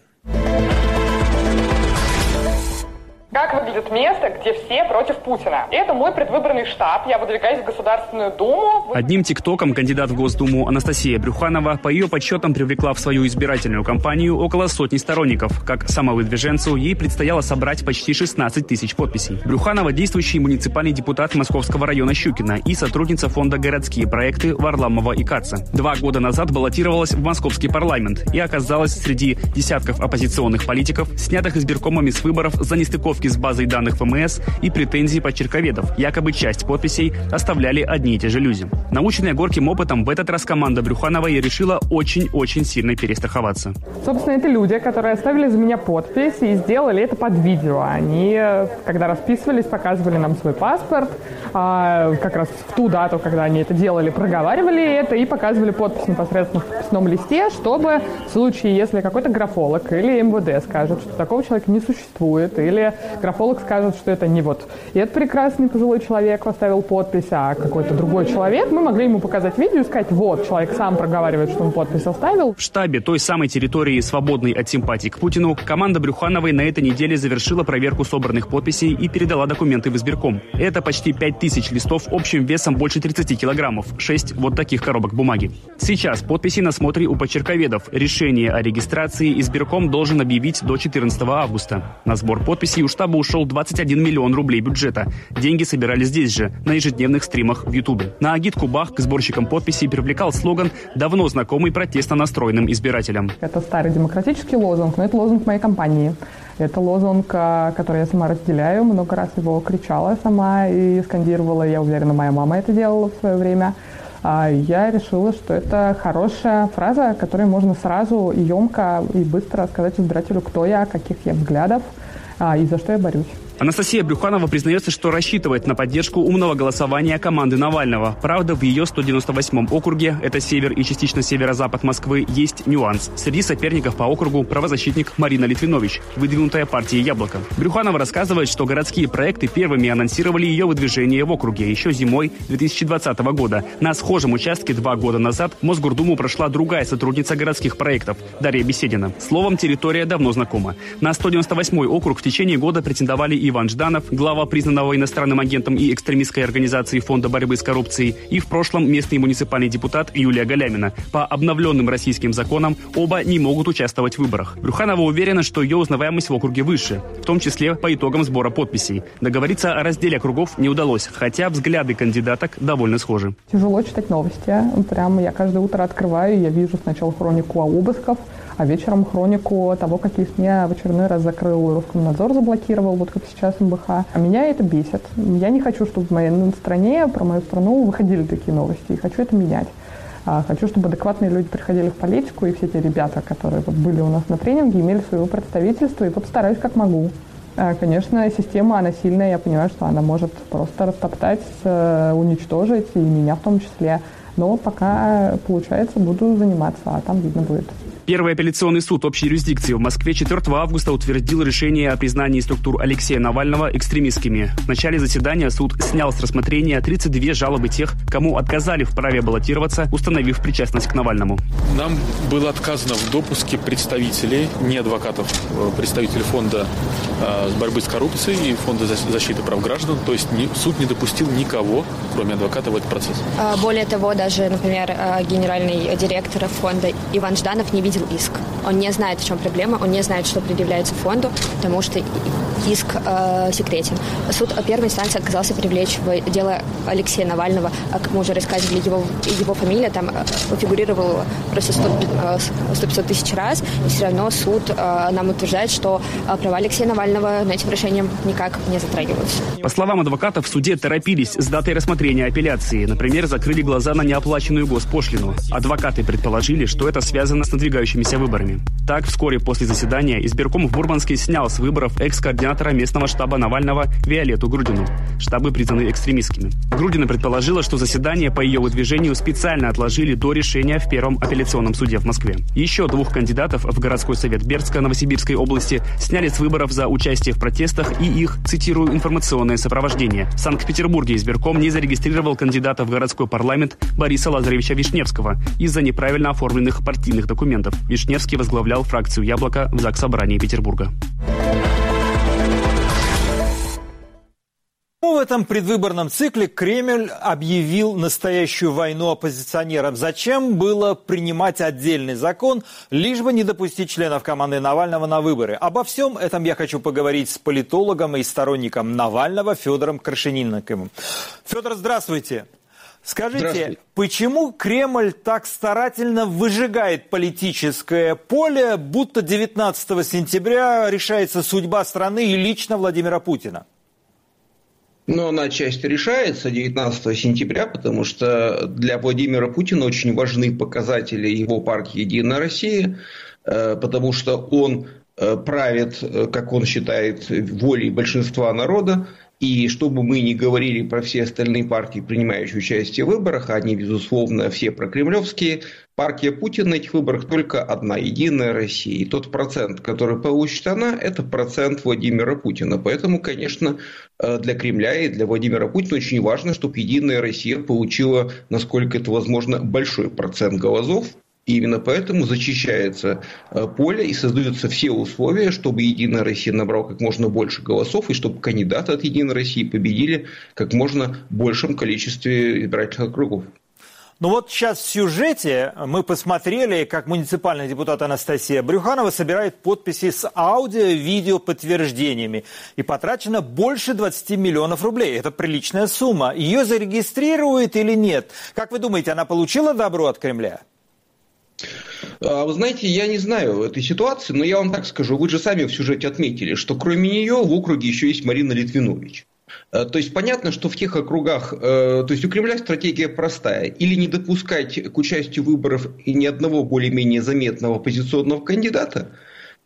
Как выглядит место, где все против Путина? Это мой предвыборный штаб. Я выдвигаюсь в Государственную Думу. Одним тиктоком кандидат в Госдуму Анастасия Брюханова по ее подсчетам привлекла в свою избирательную кампанию около сотни сторонников. Как самовыдвиженцу ей предстояло собрать почти 16 тысяч подписей. Брюханова – действующий муниципальный депутат Московского района Щукина и сотрудница фонда «Городские проекты» Варламова и Каца. Два года назад баллотировалась в московский парламент и оказалась среди десятков оппозиционных политиков, снятых избиркомами с выборов за нестыковки ошибки с базой данных ФМС и претензии почерковедов. Якобы часть подписей оставляли одни и те же люди. Наученная горьким опытом, в этот раз команда Брюхановой решила очень-очень сильно перестраховаться. Собственно, это люди, которые оставили за меня подпись и сделали это под видео. Они, когда расписывались, показывали нам свой паспорт, а, как раз в ту дату, когда они это делали, проговаривали это и показывали подпись непосредственно в подписном листе, чтобы в случае, если какой-то графолог или МВД скажет, что такого человека не существует, или графолог скажет, что это не вот этот прекрасный пожилой человек поставил подпись, а какой-то другой человек, мы могли ему показать видео и сказать, вот, человек сам проговаривает, что он подпись оставил. В штабе той самой территории, свободной от симпатий к Путину, команда Брюхановой на этой неделе завершила проверку собранных подписей и передала документы в избирком. Это почти 5000 листов общим весом больше 30 килограммов, 6 вот таких коробок бумаги. Сейчас подписи на смотре у почерковедов. Решение о регистрации избирком должен объявить до 14 августа. На сбор подписей у штаба штаба ушел 21 миллион рублей бюджета. Деньги собирали здесь же, на ежедневных стримах в Ютубе. На агитку Бах к сборщикам подписей привлекал слоган, давно знакомый протестно настроенным избирателям. Это старый демократический лозунг, но это лозунг моей компании. Это лозунг, а, который я сама разделяю. Много раз его кричала сама и скандировала. Я уверена, моя мама это делала в свое время. А, я решила, что это хорошая фраза, которой можно сразу емко и быстро сказать избирателю, кто я, каких я взглядов а, и за что я борюсь. Анастасия Брюханова признается, что рассчитывает на поддержку умного голосования команды Навального. Правда, в ее 198-м округе, это север и частично северо-запад Москвы, есть нюанс. Среди соперников по округу правозащитник Марина Литвинович, выдвинутая партией «Яблоко». Брюханова рассказывает, что городские проекты первыми анонсировали ее выдвижение в округе еще зимой 2020 года. На схожем участке два года назад Мосгордуму прошла другая сотрудница городских проектов Дарья Беседина. Словом, территория давно знакома. На 198-й округ в течение года претендовали и Иван Жданов, глава признанного иностранным агентом и экстремистской организации Фонда борьбы с коррупцией, и в прошлом местный муниципальный депутат Юлия Галямина. По обновленным российским законам оба не могут участвовать в выборах. Брюханова уверена, что ее узнаваемость в округе выше, в том числе по итогам сбора подписей. Договориться о разделе округов не удалось, хотя взгляды кандидаток довольно схожи. Тяжело читать новости. Прямо я каждое утро открываю, я вижу сначала хронику обысков, а вечером хронику того, какие СМИ в очередной раз закрыл Роскомнадзор, заблокировал, вот как сейчас МБХ. А меня это бесит. Я не хочу, чтобы в моей стране, про мою страну выходили такие новости, и хочу это менять. А хочу, чтобы адекватные люди приходили в политику, и все те ребята, которые вот были у нас на тренинге, имели своего представительства, и вот стараюсь как могу. А, конечно, система, она сильная, я понимаю, что она может просто растоптать, э, уничтожить, и меня в том числе. Но пока получается, буду заниматься, а там видно будет. Первый апелляционный суд общей юрисдикции в Москве 4 августа утвердил решение о признании структур Алексея Навального экстремистскими. В начале заседания суд снял с рассмотрения 32 жалобы тех, кому отказали в праве баллотироваться, установив причастность к Навальному. Нам было отказано в допуске представителей, не адвокатов, э, представителей фонда э, борьбы с коррупцией и фонда защиты прав граждан. То есть суд не допустил никого, кроме адвоката, в этот процесс. А, более того, даже, например, э, генеральный директор фонда Иван Жданов не видел видел иск. Он не знает, в чем проблема, он не знает, что предъявляется фонду, потому что иск э, секретен. Суд первой инстанции отказался привлечь в дело Алексея Навального, как мы уже рассказывали, его, его фамилия там э, фигурировала просто 100-500 э, тысяч раз, и все равно суд э, нам утверждает, что э, права Алексея Навального на этим решением никак не затрагиваются. По словам адвокатов, в суде торопились с датой рассмотрения апелляции. Например, закрыли глаза на неоплаченную госпошлину. Адвокаты предположили, что это связано с надвигающимися выборами. Выборами. Так, вскоре после заседания избирком в Мурманске снял с выборов экс-координатора местного штаба Навального Виолетту Грудину. Штабы признаны экстремистскими. Грудина предположила, что заседание по ее выдвижению специально отложили до решения в Первом апелляционном суде в Москве. Еще двух кандидатов в городской совет Бердска Новосибирской области сняли с выборов за участие в протестах и их, цитирую, информационное сопровождение. В Санкт-Петербурге избирком не зарегистрировал кандидата в городской парламент Бориса Лазаревича Вишневского из-за неправильно оформленных партийных документов. Вишневский возглавлял фракцию «Яблоко» в Заксобрании Петербурга. В этом предвыборном цикле Кремль объявил настоящую войну оппозиционерам. Зачем было принимать отдельный закон, лишь бы не допустить членов команды Навального на выборы? Обо всем этом я хочу поговорить с политологом и сторонником Навального Федором Крашенинниковым. Федор, здравствуйте. Скажите, почему Кремль так старательно выжигает политическое поле, будто 19 сентября решается судьба страны и лично Владимира Путина? Но она часть решается 19 сентября, потому что для Владимира Путина очень важны показатели его партии «Единая Россия», э, потому что он э, правит, э, как он считает, волей большинства народа, и чтобы мы не говорили про все остальные партии, принимающие участие в выборах, они, безусловно, все прокремлевские, партия Путина на этих выборах только одна, Единая Россия. И тот процент, который получит она, это процент Владимира Путина. Поэтому, конечно, э, для Кремля и для Владимира Путина очень важно, чтобы Единая Россия получила, насколько это возможно, большой процент голосов. И именно поэтому зачищается э, поле и создаются все условия, чтобы Единая Россия набрала как можно больше голосов, и чтобы кандидаты от Единой России победили как можно большем количестве избирательных округов. Ну вот сейчас в сюжете мы посмотрели, как муниципальный депутат Анастасия Брюханова собирает подписи с аудио-видео подтверждениями. И потрачено больше 20 миллионов рублей. Это приличная сумма. Ее зарегистрируют или нет? Как вы думаете, она получила добро от Кремля? А, вы знаете, я не знаю этой ситуации, но я вам так скажу. Вы же сами в сюжете отметили, что кроме нее в округе еще есть Марина Литвинович. А, то есть понятно, что в тех округах, э, то есть у Кремля стратегия простая. Или не допускать к участию в выборах ни одного более-менее заметного оппозиционного кандидата,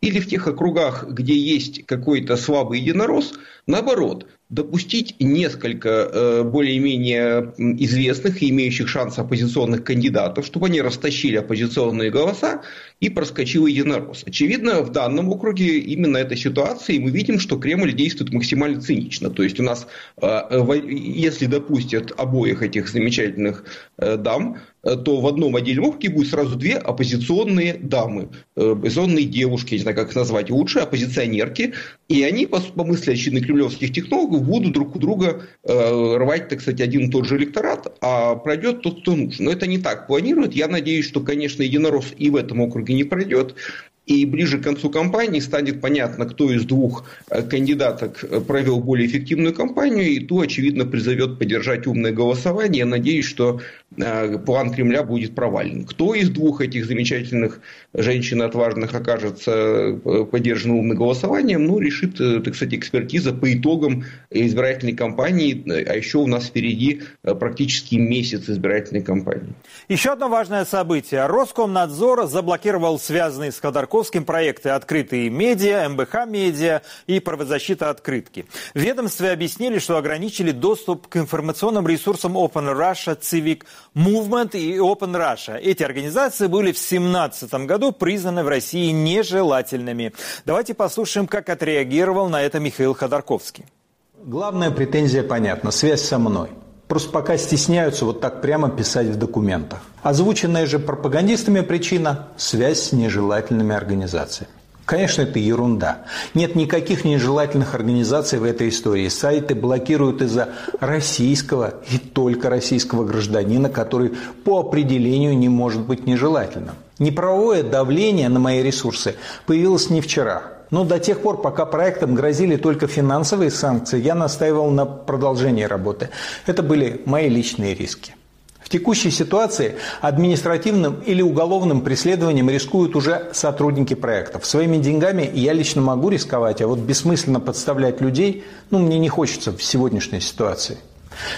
или в тех округах, где есть какой-то слабый единорос, наоборот, допустить несколько э, более-менее известных и имеющих шанс оппозиционных кандидатов, чтобы они растащили оппозиционные голоса и проскочил единорос. Очевидно, в данном округе именно эта ситуация, и мы видим, что Кремль действует максимально цинично. То есть у нас, э, если допустят обоих этих замечательных э, дам, то в одном отдельном округе будет сразу две оппозиционные дамы, оппозиционные девушки, не знаю, как их назвать лучше, оппозиционерки, и они, по, по мысли очевидно кремлевских технологов, будут друг у друга э, рвать, так сказать, один и тот же электорат, а пройдет тот, кто нужен. Но это не так планируют. Я надеюсь, что, конечно, единорос и в этом округе не пройдет. И ближе к концу кампании станет понятно, кто из двух э, кандидаток э, провел более эффективную кампанию, и то, очевидно, призовет поддержать умное голосование. Я надеюсь, что э, план Кремля будет провален. Кто из двух этих замечательных женщин отважных окажется поддержан умным голосованием, ну, решит, так сказать, экспертиза по итогам избирательной кампании, а еще у нас впереди практически месяц избирательной кампании. Еще одно важное событие. Роскомнадзор заблокировал связанные с Ходорковским Московским проекты «Открытые медиа», МБХ «Медиа» и «Правозащита открытки». Ведомстве объяснили, что ограничили доступ к информационным ресурсам Open Russia, Civic Movement и Open Russia. Эти организации были в 2017 году признаны в России нежелательными. Давайте послушаем, как отреагировал на это Михаил Ходорковский. Главная претензия понятна – связь со мной – Просто пока стесняются вот так прямо писать в документах. Озвученная же пропагандистами причина – связь с нежелательными организациями. Конечно, это ерунда. Нет никаких нежелательных организаций в этой истории. Сайты блокируют из-за российского и только российского гражданина, который по определению не может быть нежелательным. Неправовое давление на мои ресурсы появилось не вчера. Но до тех пор, пока проектам грозили только финансовые санкции, я настаивал на продолжении работы. Это были мои личные риски. В текущей ситуации административным или уголовным преследованием рискуют уже сотрудники проектов. Своими деньгами я лично могу рисковать, а вот бессмысленно подставлять людей, ну, мне не хочется в сегодняшней ситуации.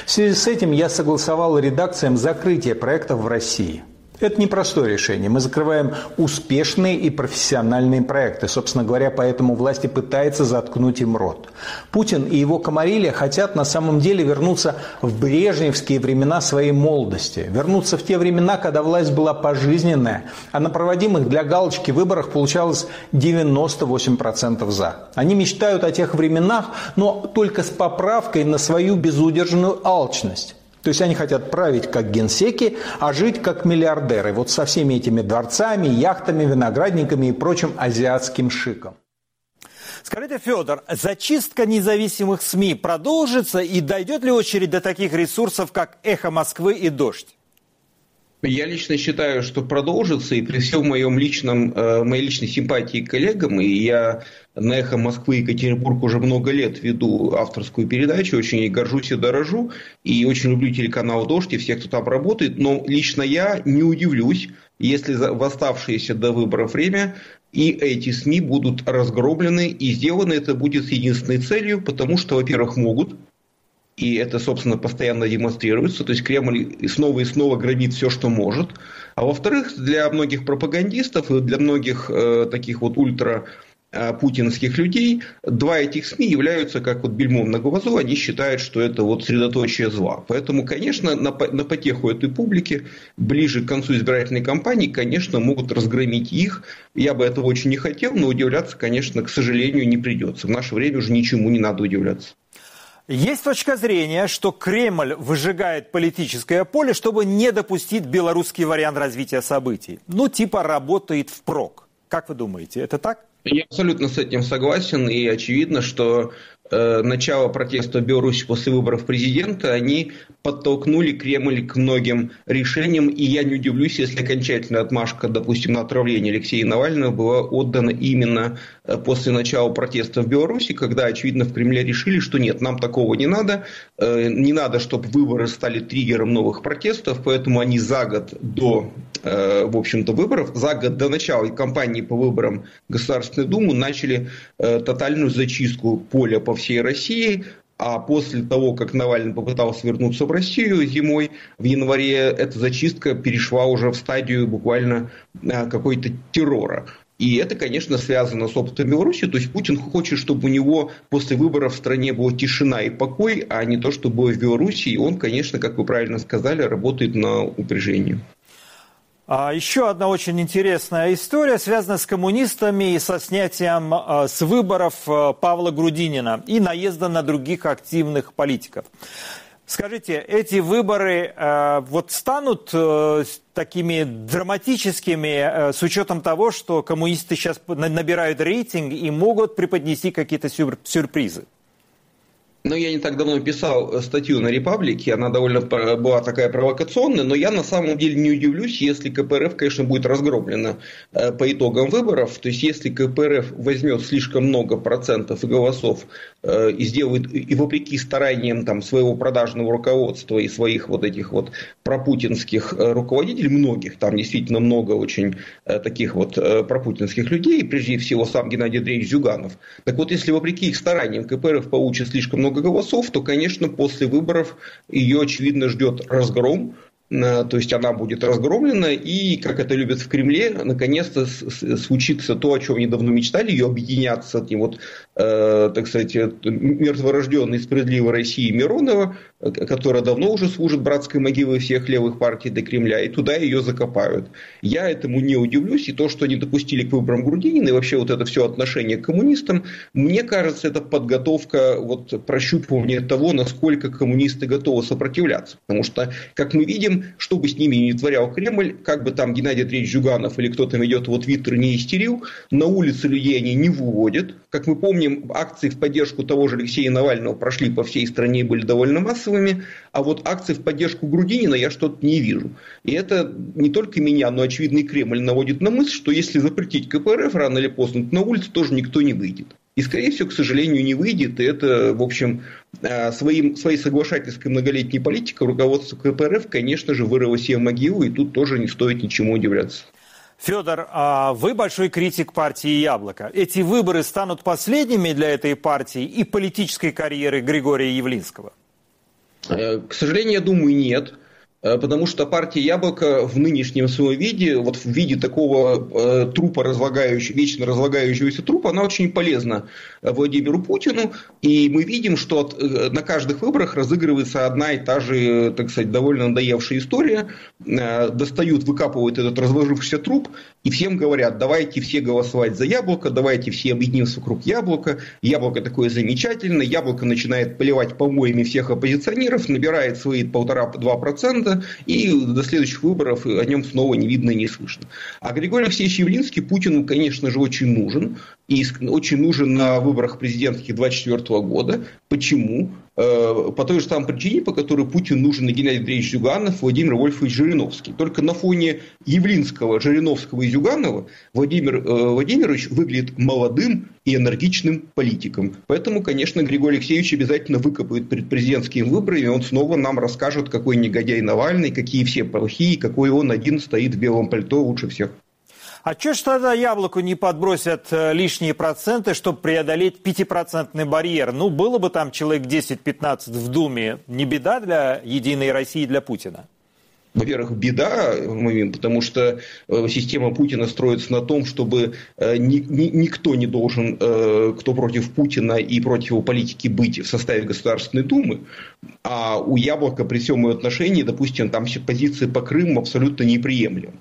В связи с этим я согласовал редакциям закрытие проектов в России. Это непростое решение. Мы закрываем успешные и профессиональные проекты. Собственно говоря, поэтому власти пытаются заткнуть им рот. Путин и его комарилья хотят на самом деле вернуться в брежневские времена своей молодости. Вернуться в те времена, когда власть была пожизненная, а на проводимых для галочки выборах получалось 98% за. Они мечтают о тех временах, но только с поправкой на свою безудержную алчность. То есть они хотят править как генсеки, а жить как миллиардеры. Вот со всеми этими дворцами, яхтами, виноградниками и прочим азиатским шиком. Скажите, Федор, зачистка независимых СМИ продолжится и дойдет ли очередь до таких ресурсов, как «Эхо Москвы» и «Дождь»? Я лично считаю, что продолжится, и при всем моем личном, э, моей личной симпатии к коллегам, и я на «Эхо Москвы» и Екатеринбург уже много лет веду авторскую передачу, очень горжусь и дорожу, и очень люблю телеканал «Дождь» и всех, кто там работает, но лично я не удивлюсь, если в оставшееся до выборов время и эти СМИ будут разгромлены, и сделано это будет с единственной целью, потому что, во-первых, могут – и это, собственно, постоянно демонстрируется. То есть Кремль снова и снова громит все, что может. А во-вторых, для многих пропагандистов и для многих э, таких вот ультра э, путинских людей, два этих СМИ являются как вот бельмом на глазу, они считают, что это вот средоточие зла. Поэтому, конечно, на, на потеху этой публики, ближе к концу избирательной кампании, конечно, могут разгромить их. Я бы этого очень не хотел, но удивляться, конечно, к сожалению, не придется. В наше время уже ничему не надо удивляться. Есть точка зрения, что Кремль выжигает политическое поле, чтобы не допустить белорусский вариант развития событий. Ну, типа работает впрок. Как вы думаете, это так? Я абсолютно с этим согласен, и очевидно, что э, начало протеста в Беларуси после выборов президента, они подтолкнули Кремль к многим решениям, и я не удивлюсь, если окончательная отмашка, допустим, на отравление Алексея Навального была отдана именно э, после начала протеста в Беларуси, когда, очевидно, в Кремле решили, что нет, нам такого не надо, э, не надо, чтобы выборы стали триггером новых протестов, поэтому они за год до, в общем-то, выборов, за год до начала кампании по выборам в Государственную Думу начали тотальную зачистку поля по всей России, а после того, как Навальный попытался вернуться в Россию зимой, в январе эта зачистка перешла уже в стадию буквально а, какой-то террора. И это, конечно, связано с опытом Беларуси. То есть Путин хочет, чтобы у него после выборов в стране была тишина и покой, а не то, что было в Беларуси. И он, конечно, как вы правильно сказали, работает на упряжение. А еще одна очень интересная история связана с коммунистами и со снятием а, с выборов а, Павла Грудинина и наезда на других активных политиков. Скажите, эти выборы вот станут э, такими драматическими э, с учетом того, что коммунисты сейчас набирают рейтинг и могут преподнести какие-то сюр сюрпризы? Ну, я не так давно писал э, статью на Репаблике, она довольно была такая провокационная, но я на самом деле не удивлюсь, если КПРФ, конечно, будет разгромлена э, по итогам выборов. То есть, если КПРФ возьмет слишком много процентов голосов э, и сделает, и вопреки стараниям там, своего продажного руководства и своих вот этих вот пропутинских руководителей, многих, там действительно много очень таких вот пропутинских людей, прежде всего сам Геннадий Андреевич Зюганов. Так вот, если вопреки их стараниям КПРФ получит слишком много голосов, то, конечно, после выборов ее, очевидно, ждет разгром. Э, то есть она будет разгромлена, и, как это любят в Кремле, наконец-то случится то, о чем они давно мечтали, ее объединятся с вот, э, так сказать, мертворожденной справедливой России Миронова, которая давно уже служит братской могилой всех левых партий до Кремля, и туда ее закопают. Я этому не удивлюсь, и то, что они допустили к выборам Грудинина, и вообще вот это все отношение к коммунистам, мне кажется, это подготовка, вот прощупывание того, насколько коммунисты готовы сопротивляться. Потому что, как мы видим, что бы с ними ни творял Кремль, как бы там Геннадий Андреевич Жуганов или кто там ведет его твиттер не истерил, на улице людей они не выводят. Как мы помним, акции в поддержку того же Алексея Навального прошли по всей стране и были довольно массовыми а вот акции в поддержку Грудинина я что-то не вижу. И это не только меня, но очевидный Кремль наводит на мысль, что если запретить КПРФ рано или поздно, то на улицу тоже никто не выйдет. И, скорее всего, к сожалению, не выйдет. И это, в общем, э, своим, своей соглашательской многолетней политикой руководство КПРФ, конечно же, вырыло себе могилу, и тут тоже не стоит ничему удивляться. Федор, а вы большой критик партии «Яблоко». Эти выборы станут последними для этой партии и политической карьеры Григория Явлинского? Э, к сожалению, я думаю, нет. Э, потому что партия Яблоко в нынешнем своем виде, вот в виде такого э, трупа разлагающего, вечно разлагающегося трупа, она очень полезна Владимиру Путину. И мы видим, что от, э, на каждых выборах разыгрывается одна и та же, так сказать, довольно надоевшая история. Э, достают, выкапывают этот разложившийся труп и всем говорят, давайте все голосовать за Яблоко, давайте все объединимся вокруг Яблока. Яблоко такое замечательное. Яблоко начинает поливать помоями всех оппозиционеров, набирает свои полтора-два процента и до следующих выборов о нем снова не видно и не слышно. А Григорий Алексеевич Явлинский Путину, конечно же, очень нужен, и очень нужен на выборах президентских 2024 года. Почему? Э, по той же самой причине, по которой Путин нужен и Геннадий Андреевич Зюганов, Владимир Вольфович Жириновский. Только на фоне Явлинского, Жириновского и Зюганова Владимир э, Владимирович выглядит молодым и энергичным политиком. Поэтому, конечно, Григорий Алексеевич обязательно выкопает перед президентскими выборами, он снова нам расскажет, какой негодяй Навальный, какие все плохие, какой он один стоит в белом пальто лучше всех. А что ж тогда яблоку не подбросят э, лишние проценты, чтобы преодолеть пятипроцентный барьер? Ну, было бы там человек 10-15 в Думе. Не беда для «Единой России» для Путина? во-первых, беда, потому что э, система Путина строится на том, чтобы э, ни, ни, никто не должен, кто против Путина и против его политики, быть в составе Государственной Думы. А у Яблока при всем отношении, допустим, там все позиции по Крыму абсолютно неприемлемы.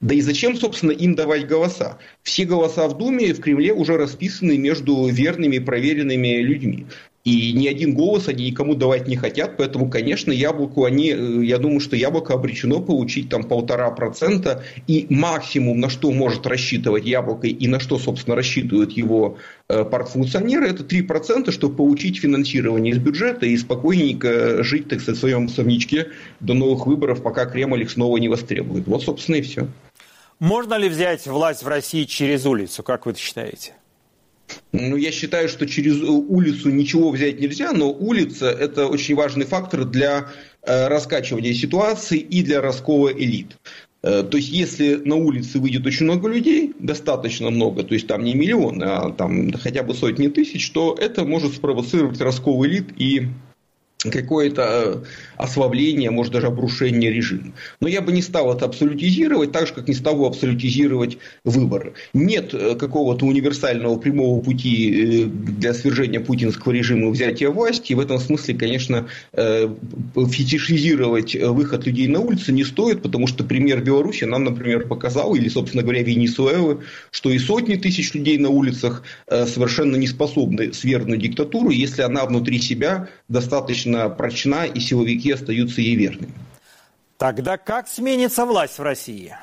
Да и зачем, собственно, им давать голоса? Все голоса в Думе и в Кремле уже расписаны между верными, проверенными людьми. И ни один голос они никому давать не хотят, поэтому, конечно, яблоку они, э, я думаю, что яблоко обречено получить там полтора процента, и максимум, на что может рассчитывать яблоко и на что, собственно, рассчитывают его э, партфункционеры, это 3%, чтобы получить финансирование из бюджета и спокойненько жить, так сказать, в своем совничке до новых выборов, пока Кремль их снова не востребует. Вот, собственно, и все. Можно ли взять власть в России через улицу, как вы считаете? Ну, я считаю, что через улицу ничего взять нельзя, но улица – это очень важный фактор для э, раскачивания ситуации и для раскола элит. Э, то есть, если на улице выйдет очень много людей, достаточно много, то есть там не миллионы, а там хотя бы сотни тысяч, то это может спровоцировать раскол элит и какое-то э, ослабление, может даже обрушение режима. Но я бы не стал это абсолютизировать, так же, как не стал абсолютизировать выборы. Нет э, какого-то универсального прямого пути э, для свержения путинского режима и взятия власти. И в этом смысле, конечно, фетишизировать выход людей на улицы не стоит, потому что пример Беларуси нам, например, показал, или, собственно говоря, Венесуэлы, что и сотни тысяч людей на улицах совершенно не способны свергнуть диктатуру, если она внутри себя достаточно достаточно прочна, и силовики остаются ей верными. Тогда как сменится власть в России?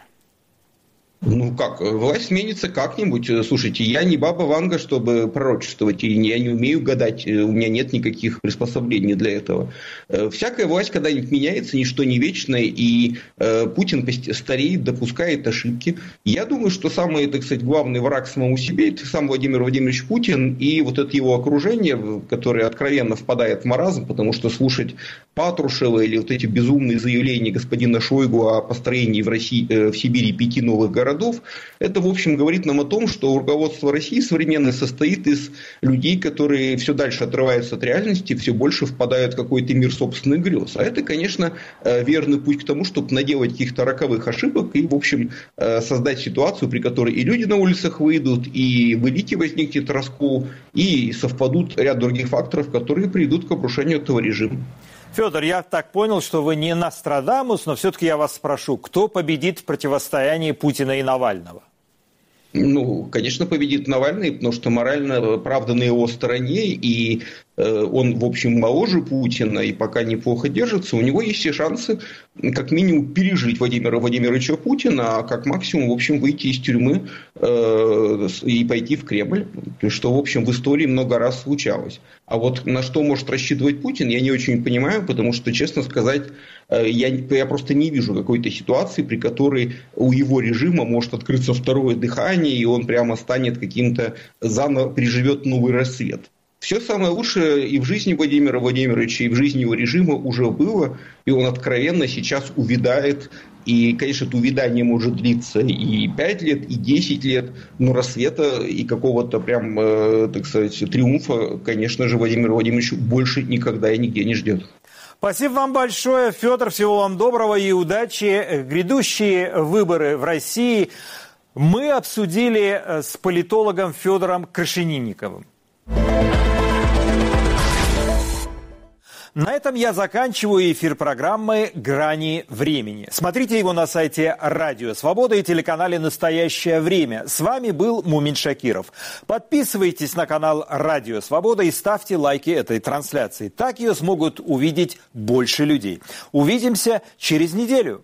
Ну как, власть сменится как-нибудь. Слушайте, я не баба Ванга, чтобы пророчествовать, и я не умею гадать, у меня нет никаких приспособлений для этого. Э, всякая власть когда-нибудь меняется, ничто не вечное, и э, Путин стареет, допускает ошибки. Я думаю, что самый, так сказать, главный враг самому себе, это сам Владимир Владимирович Путин и вот это его окружение, которое откровенно впадает в маразм, потому что слушать Патрушева или вот эти безумные заявления господина Шойгу о построении в, России, э, в Сибири пяти новых городов, городов, это, в общем, говорит нам о том, что руководство России современное состоит из людей, которые все дальше отрываются от реальности, все больше впадают в какой-то мир собственных грез. А это, конечно, э, верный путь к тому, чтобы наделать каких-то роковых ошибок и, в общем, э, создать ситуацию, при которой и люди на улицах выйдут, и в элите возникнет раскол, и совпадут ряд других факторов, которые приведут к обрушению этого режима. Федор, я так понял, что вы не Нострадамус, но все-таки я вас спрошу, кто победит в противостоянии Путина и Навального? Ну, конечно, победит Навальный, потому что морально правда на его стороне, и Э, он, в общем, моложе Путина и пока неплохо держится, у него есть все шансы как минимум пережить Владимира Владимировича Путина, а как максимум, в общем, выйти из тюрьмы э, и пойти в Кремль, что, в общем, в истории много раз случалось. А вот на что может рассчитывать Путин, я не очень понимаю, потому что, честно сказать, я, я просто не вижу какой-то ситуации, при которой у его режима может открыться второе дыхание, и он прямо станет каким-то, заново переживет новый рассвет. Все самое лучшее и в жизни Владимира Владимировича, и в жизни его режима уже было, и он откровенно сейчас увядает. И, конечно, это увядание может длиться и 5 лет, и 10 лет, но рассвета и какого-то прям, э, так сказать, триумфа, конечно же, Владимир Владимирович больше никогда и нигде не ждет. Спасибо вам большое, Федор. Всего вам доброго и удачи. Грядущие выборы в России мы обсудили э, с политологом Федором Крашенинниковым. На этом я заканчиваю эфир программы «Грани времени». Смотрите его на сайте Радио Свобода и телеканале «Настоящее время». С вами был Мумин Шакиров. Подписывайтесь на канал Радио Свобода и ставьте лайки этой трансляции. Так ее смогут увидеть больше людей. Увидимся через неделю.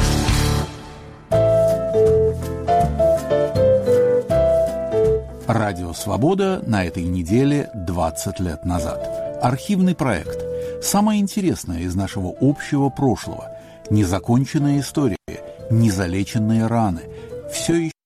Радио «Свобода» на этой неделе 20 лет назад. Архивный проект. Самое интересное из нашего общего прошлого. Незаконченная история, незалеченные раны. Все еще